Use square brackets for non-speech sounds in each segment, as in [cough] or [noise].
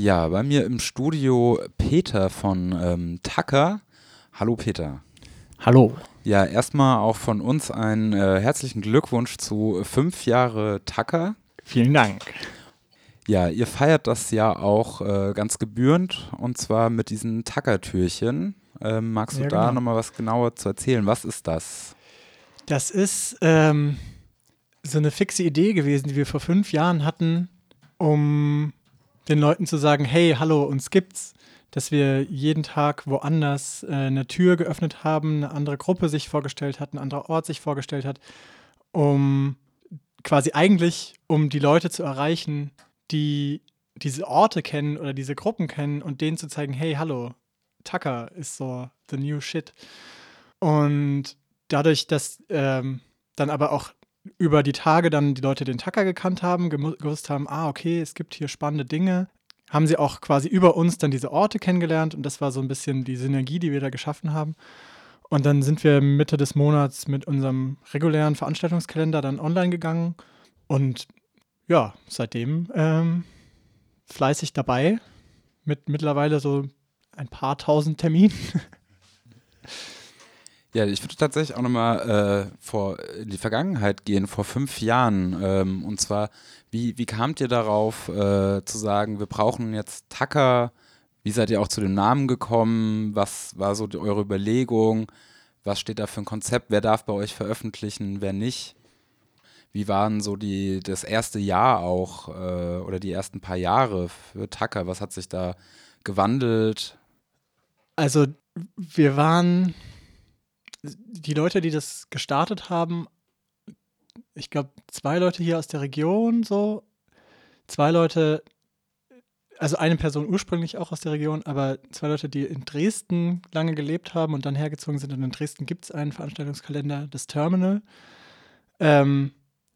Ja, bei mir im Studio Peter von ähm, Tucker. Hallo Peter. Hallo. Ja, erstmal auch von uns einen äh, herzlichen Glückwunsch zu fünf Jahre Tucker. Vielen Dank. Ja, ihr feiert das ja auch äh, ganz gebührend und zwar mit diesen Tucker-Türchen. Ähm, magst du Ja, da genau. nochmal was genauer zu erzählen? Was ist das? Das ist ähm, so eine fixe Idee gewesen, die wir vor fünf Jahren hatten, um den Leuten zu sagen, hey, hallo, uns gibt's. Dass wir jeden Tag woanders äh, eine Tür geöffnet haben, eine andere Gruppe sich vorgestellt hat, ein anderer Ort sich vorgestellt hat, um quasi eigentlich, um die Leute zu erreichen, die diese Orte kennen oder diese Gruppen kennen und denen zu zeigen, hey, hallo, Tucker ist so the new shit. Und dadurch, dass ähm, dann aber auch über die Tage dann die Leute den Tucker gekannt haben, gewusst haben, ah, okay, es gibt hier spannende Dinge, haben sie auch quasi über uns dann diese Orte kennengelernt und das war so ein bisschen die Synergie, die wir da geschaffen haben. Und dann sind wir Mitte des Monats mit unserem regulären Veranstaltungskalender dann online gegangen und ja, seitdem ähm, fleißig dabei mit mittlerweile so ein paar tausend Terminen. [laughs] Ja, ich würde tatsächlich auch nochmal äh, vor in die Vergangenheit gehen, vor fünf Jahren. Ähm, und zwar, wie, wie kamt ihr darauf äh, zu sagen, wir brauchen jetzt Tucker? Wie seid ihr auch zu dem Namen gekommen? Was war so die, eure Überlegung? Was steht da für ein Konzept? Wer darf bei euch veröffentlichen, wer nicht? Wie waren so die, das erste Jahr auch äh, oder die ersten paar Jahre für Tucker? Was hat sich da gewandelt? Also wir waren die Leute, die das gestartet haben, ich glaube, zwei Leute hier aus der Region so, zwei Leute, also eine Person ursprünglich auch aus der Region, aber zwei Leute, die in Dresden lange gelebt haben und dann hergezogen sind. Und in Dresden gibt es einen Veranstaltungskalender, das Terminal. Ähm,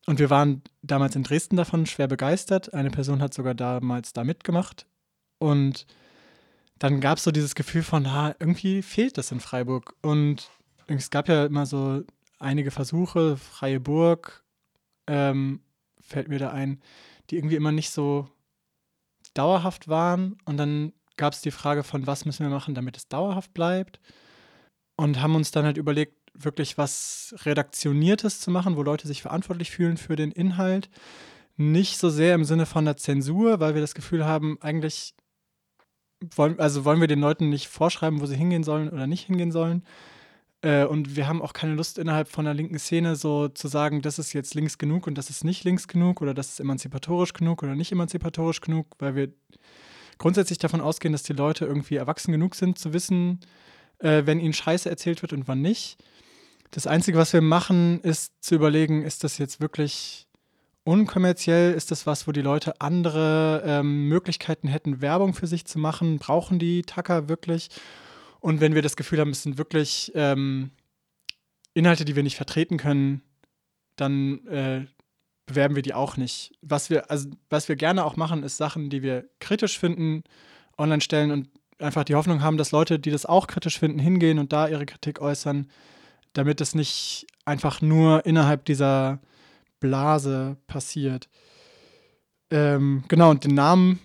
und wir waren damals in Dresden davon schwer begeistert. Eine Person hat sogar damals da mitgemacht. Und dann gab es so dieses Gefühl von, ha, irgendwie fehlt das in Freiburg. Und es gab ja immer so einige Versuche, Freie Burg, ähm, fällt mir da ein, die irgendwie immer nicht so dauerhaft waren. Und dann gab es die Frage von, was müssen wir machen, damit es dauerhaft bleibt. Und haben uns dann halt überlegt, wirklich was Redaktioniertes zu machen, wo Leute sich verantwortlich fühlen für den Inhalt. Nicht so sehr im Sinne von der Zensur, weil wir das Gefühl haben, eigentlich wollen, also wollen wir den Leuten nicht vorschreiben, wo sie hingehen sollen oder nicht hingehen sollen. Äh, und wir haben auch keine Lust innerhalb von der linken Szene so zu sagen, das ist jetzt links genug und das ist nicht links genug oder das ist emanzipatorisch genug oder nicht emanzipatorisch genug, weil wir grundsätzlich davon ausgehen, dass die Leute irgendwie erwachsen genug sind zu wissen, äh, wenn ihnen Scheiße erzählt wird und wann nicht. Das Einzige, was wir machen, ist zu überlegen, ist das jetzt wirklich unkommerziell? Ist das was, wo die Leute andere ähm, Möglichkeiten hätten, Werbung für sich zu machen? Brauchen die Tucker wirklich? Und wenn wir das Gefühl haben, es sind wirklich ähm, Inhalte, die wir nicht vertreten können, dann äh, bewerben wir die auch nicht. Was wir, also, was wir gerne auch machen, ist Sachen, die wir kritisch finden, online stellen und einfach die Hoffnung haben, dass Leute, die das auch kritisch finden, hingehen und da ihre Kritik äußern, damit es nicht einfach nur innerhalb dieser Blase passiert. Ähm, genau, und den Namen,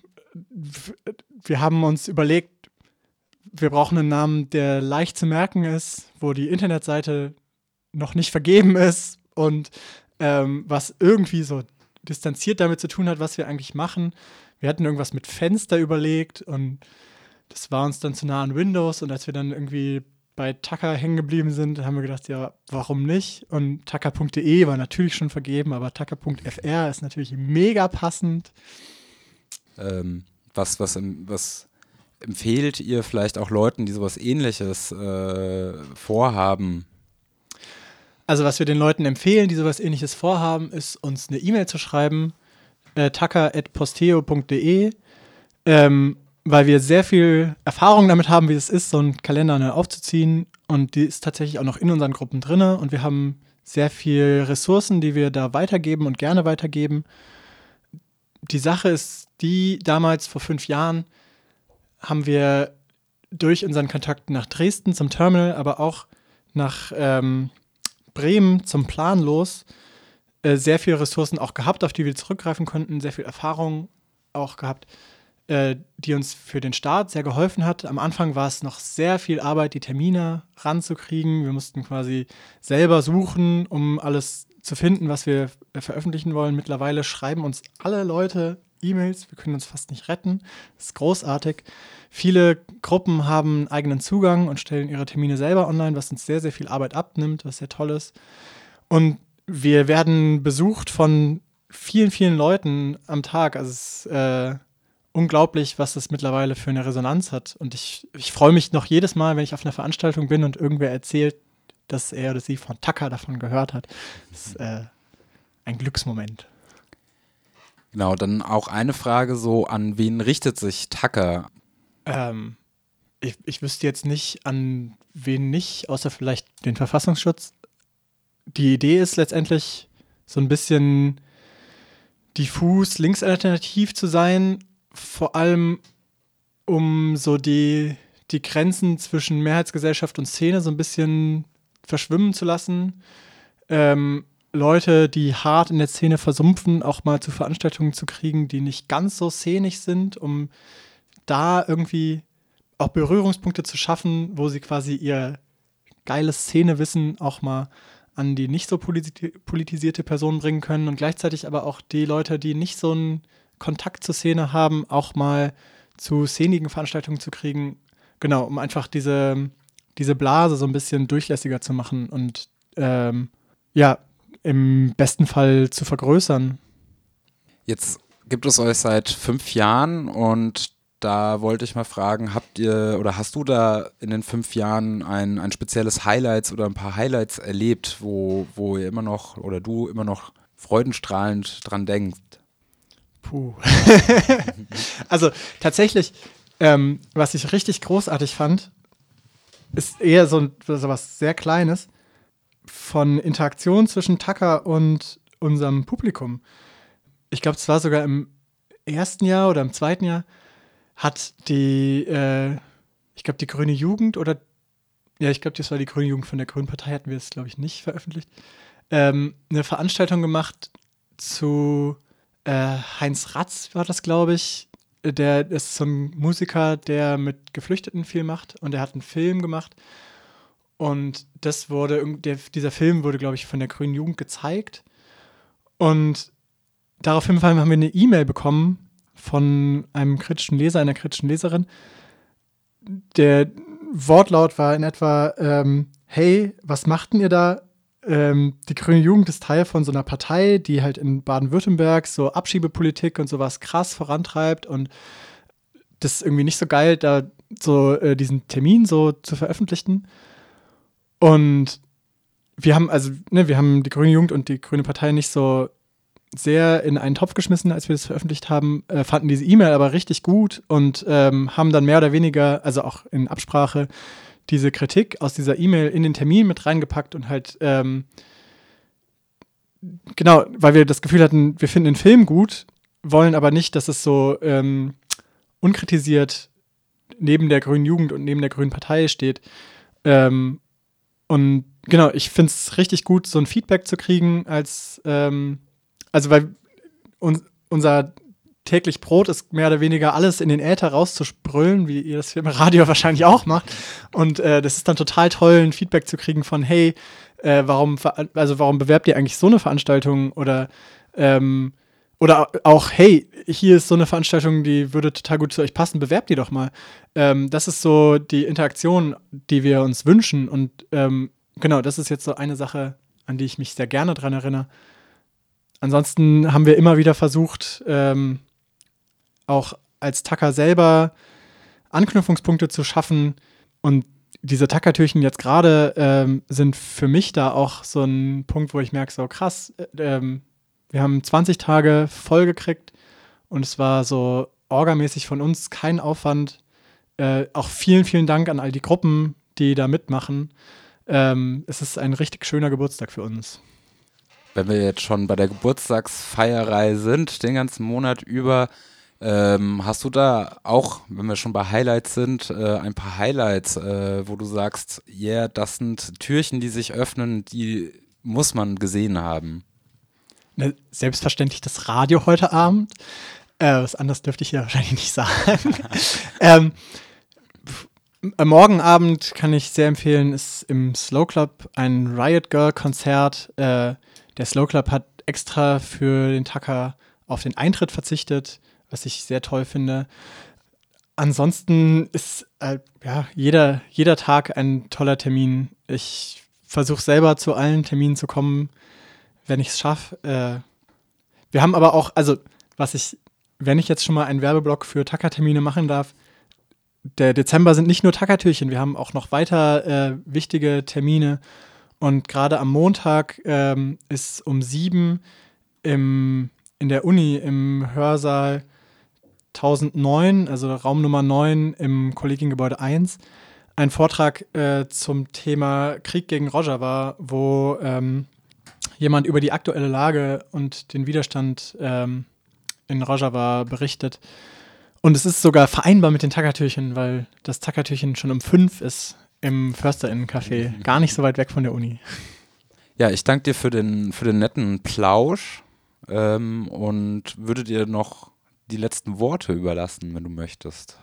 wir haben uns überlegt, wir brauchen einen Namen, der leicht zu merken ist, wo die Internetseite noch nicht vergeben ist und ähm, was irgendwie so distanziert damit zu tun hat, was wir eigentlich machen. Wir hatten irgendwas mit Fenster überlegt und das war uns dann zu nah an Windows und als wir dann irgendwie bei Tucker hängen geblieben sind, haben wir gedacht, ja, warum nicht? Und tucker.de war natürlich schon vergeben, aber tucker.fr ist natürlich mega passend. Ähm, was, was, was empfehlt ihr vielleicht auch Leuten, die sowas ähnliches äh, vorhaben? Also, was wir den Leuten empfehlen, die sowas ähnliches vorhaben, ist, uns eine E-Mail zu schreiben, äh, tucker.posteo.de, ähm, weil wir sehr viel Erfahrung damit haben, wie es ist, so einen Kalender neu aufzuziehen. Und die ist tatsächlich auch noch in unseren Gruppen drin. Und wir haben sehr viel Ressourcen, die wir da weitergeben und gerne weitergeben. Die Sache ist, die damals vor fünf Jahren haben wir durch unseren Kontakt nach Dresden zum Terminal, aber auch nach ähm, Bremen zum Planlos äh, sehr viele Ressourcen auch gehabt, auf die wir zurückgreifen konnten, sehr viel Erfahrung auch gehabt, äh, die uns für den Start sehr geholfen hat. Am Anfang war es noch sehr viel Arbeit, die Termine ranzukriegen. Wir mussten quasi selber suchen, um alles zu finden, was wir äh, veröffentlichen wollen. Mittlerweile schreiben uns alle Leute E-Mails. Wir können uns fast nicht retten. Das ist großartig. Viele Gruppen haben eigenen Zugang und stellen ihre Termine selber online, was uns sehr, sehr viel Arbeit abnimmt, was sehr toll ist. Und wir werden besucht von vielen, vielen Leuten am Tag. Also es ist äh, unglaublich, was das mittlerweile für eine Resonanz hat. Und ich, ich freue mich noch jedes Mal, wenn ich auf einer Veranstaltung bin und irgendwer erzählt, dass er oder sie von Tucker davon gehört hat. Das ist äh, ein Glücksmoment. Genau, dann auch eine Frage so, an wen richtet sich Tucker? Ähm, ich, ich wüsste jetzt nicht, an wen nicht, außer vielleicht den Verfassungsschutz. Die Idee ist letztendlich so ein bisschen diffus linksalternativ zu sein, vor allem um so die, die Grenzen zwischen Mehrheitsgesellschaft und Szene so ein bisschen verschwimmen zu lassen. Ähm, Leute, die hart in der Szene versumpfen, auch mal zu Veranstaltungen zu kriegen, die nicht ganz so szenig sind, um da irgendwie auch Berührungspunkte zu schaffen, wo sie quasi ihr geiles Szenewissen auch mal an die nicht so politisierte Personen bringen können und gleichzeitig aber auch die Leute, die nicht so einen Kontakt zur Szene haben, auch mal zu szenigen Veranstaltungen zu kriegen. Genau, um einfach diese, diese Blase so ein bisschen durchlässiger zu machen und ähm, ja, im besten Fall zu vergrößern. Jetzt gibt es euch seit fünf Jahren und da wollte ich mal fragen, habt ihr oder hast du da in den fünf Jahren ein, ein spezielles Highlights oder ein paar Highlights erlebt, wo, wo ihr immer noch oder du immer noch freudenstrahlend dran denkst? Puh. [laughs] also tatsächlich, ähm, was ich richtig großartig fand, ist eher so, so was sehr Kleines von Interaktion zwischen Tucker und unserem Publikum. Ich glaube, es war sogar im ersten Jahr oder im zweiten Jahr, hat die, äh, ich glaube, die Grüne Jugend oder, ja, ich glaube, das war die Grüne Jugend von der Grünen Partei, hatten wir es, glaube ich, nicht veröffentlicht, ähm, eine Veranstaltung gemacht zu äh, Heinz Ratz, war das, glaube ich. Der ist so ein Musiker, der mit Geflüchteten viel macht und der hat einen Film gemacht. Und das wurde, der, dieser Film wurde, glaube ich, von der Grünen Jugend gezeigt. Und daraufhin haben wir eine E-Mail bekommen von einem kritischen Leser, einer kritischen Leserin. Der Wortlaut war in etwa, ähm, hey, was machten ihr da? Ähm, die Grüne Jugend ist Teil von so einer Partei, die halt in Baden-Württemberg so Abschiebepolitik und sowas krass vorantreibt und das ist irgendwie nicht so geil, da so äh, diesen Termin so zu veröffentlichen. Und wir haben, also, ne, wir haben die Grüne Jugend und die Grüne Partei nicht so sehr in einen Topf geschmissen, als wir das veröffentlicht haben, äh, fanden diese E-Mail aber richtig gut und ähm, haben dann mehr oder weniger, also auch in Absprache, diese Kritik aus dieser E-Mail in den Termin mit reingepackt und halt, ähm, genau, weil wir das Gefühl hatten, wir finden den Film gut, wollen aber nicht, dass es so ähm, unkritisiert neben der Grünen Jugend und neben der Grünen Partei steht. Ähm, und genau, ich finde es richtig gut, so ein Feedback zu kriegen als ähm, also weil un unser täglich Brot ist mehr oder weniger alles in den Äther rauszusprüllen, wie ihr das im Radio [laughs] wahrscheinlich auch macht. Und äh, das ist dann total toll, ein Feedback zu kriegen von, hey, äh, warum, also warum bewerbt ihr eigentlich so eine Veranstaltung oder ähm, oder auch, hey, hier ist so eine Veranstaltung, die würde total gut zu euch passen, bewerbt die doch mal. Ähm, das ist so die Interaktion, die wir uns wünschen. Und ähm, genau, das ist jetzt so eine Sache, an die ich mich sehr gerne dran erinnere ansonsten haben wir immer wieder versucht, ähm, auch als Tacker selber Anknüpfungspunkte zu schaffen. Und diese Tackertürchen jetzt gerade ähm, sind für mich da auch so ein Punkt, wo ich merke, so krass, äh, ähm, wir haben 20 Tage voll gekriegt und es war so orgamäßig von uns kein Aufwand. Äh, auch vielen, vielen Dank an all die Gruppen, die da mitmachen. Ähm, es ist ein richtig schöner Geburtstag für uns wenn wir jetzt schon bei der Geburtstagsfeierei sind, den ganzen Monat über, ähm, hast du da auch, wenn wir schon bei Highlights sind, äh, ein paar Highlights, äh, wo du sagst, ja, yeah, das sind Türchen, die sich öffnen, die muss man gesehen haben? Ne, selbstverständlich das Radio heute Abend. Äh, was anderes dürfte ich ja [laughs] wahrscheinlich nicht sagen. [laughs] ähm, morgen Abend kann ich sehr empfehlen, ist im Slow Club ein Riot Girl Konzert. Äh, der Slow Club hat extra für den Tucker auf den Eintritt verzichtet, was ich sehr toll finde. Ansonsten ist äh, ja, jeder, jeder Tag ein toller Termin. Ich versuche selber zu allen Terminen zu kommen, wenn ich es schaffe. Äh, wir haben aber auch, also was ich, wenn ich jetzt schon mal einen Werbeblock für Tacker-Termine machen darf, der Dezember sind nicht nur Tackertürchen, wir haben auch noch weiter äh, wichtige Termine. Und gerade am Montag ähm, ist um sieben im, in der Uni im Hörsaal 1009, also Raum Nummer 9 im Kollegiengebäude 1, ein Vortrag äh, zum Thema Krieg gegen Rojava, wo ähm, jemand über die aktuelle Lage und den Widerstand ähm, in Rojava berichtet. Und es ist sogar vereinbar mit den Tackertürchen, weil das Tackertürchen schon um fünf ist im Försterinnen-Café, mhm. gar nicht so weit weg von der Uni. Ja, ich danke dir für den, für den netten Plausch ähm, und würde dir noch die letzten Worte überlassen, wenn du möchtest.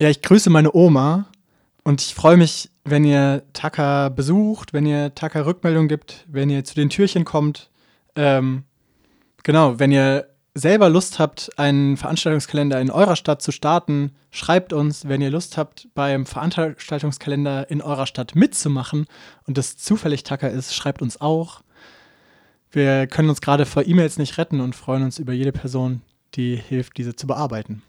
Ja, ich grüße meine Oma und ich freue mich, wenn ihr Taka besucht, wenn ihr Taka Rückmeldung gibt, wenn ihr zu den Türchen kommt. Ähm, genau, wenn ihr selber Lust habt, einen Veranstaltungskalender in eurer Stadt zu starten, schreibt uns, wenn ihr Lust habt, beim Veranstaltungskalender in eurer Stadt mitzumachen und das zufällig Tacker ist, schreibt uns auch. Wir können uns gerade vor E-Mails nicht retten und freuen uns über jede Person, die hilft, diese zu bearbeiten.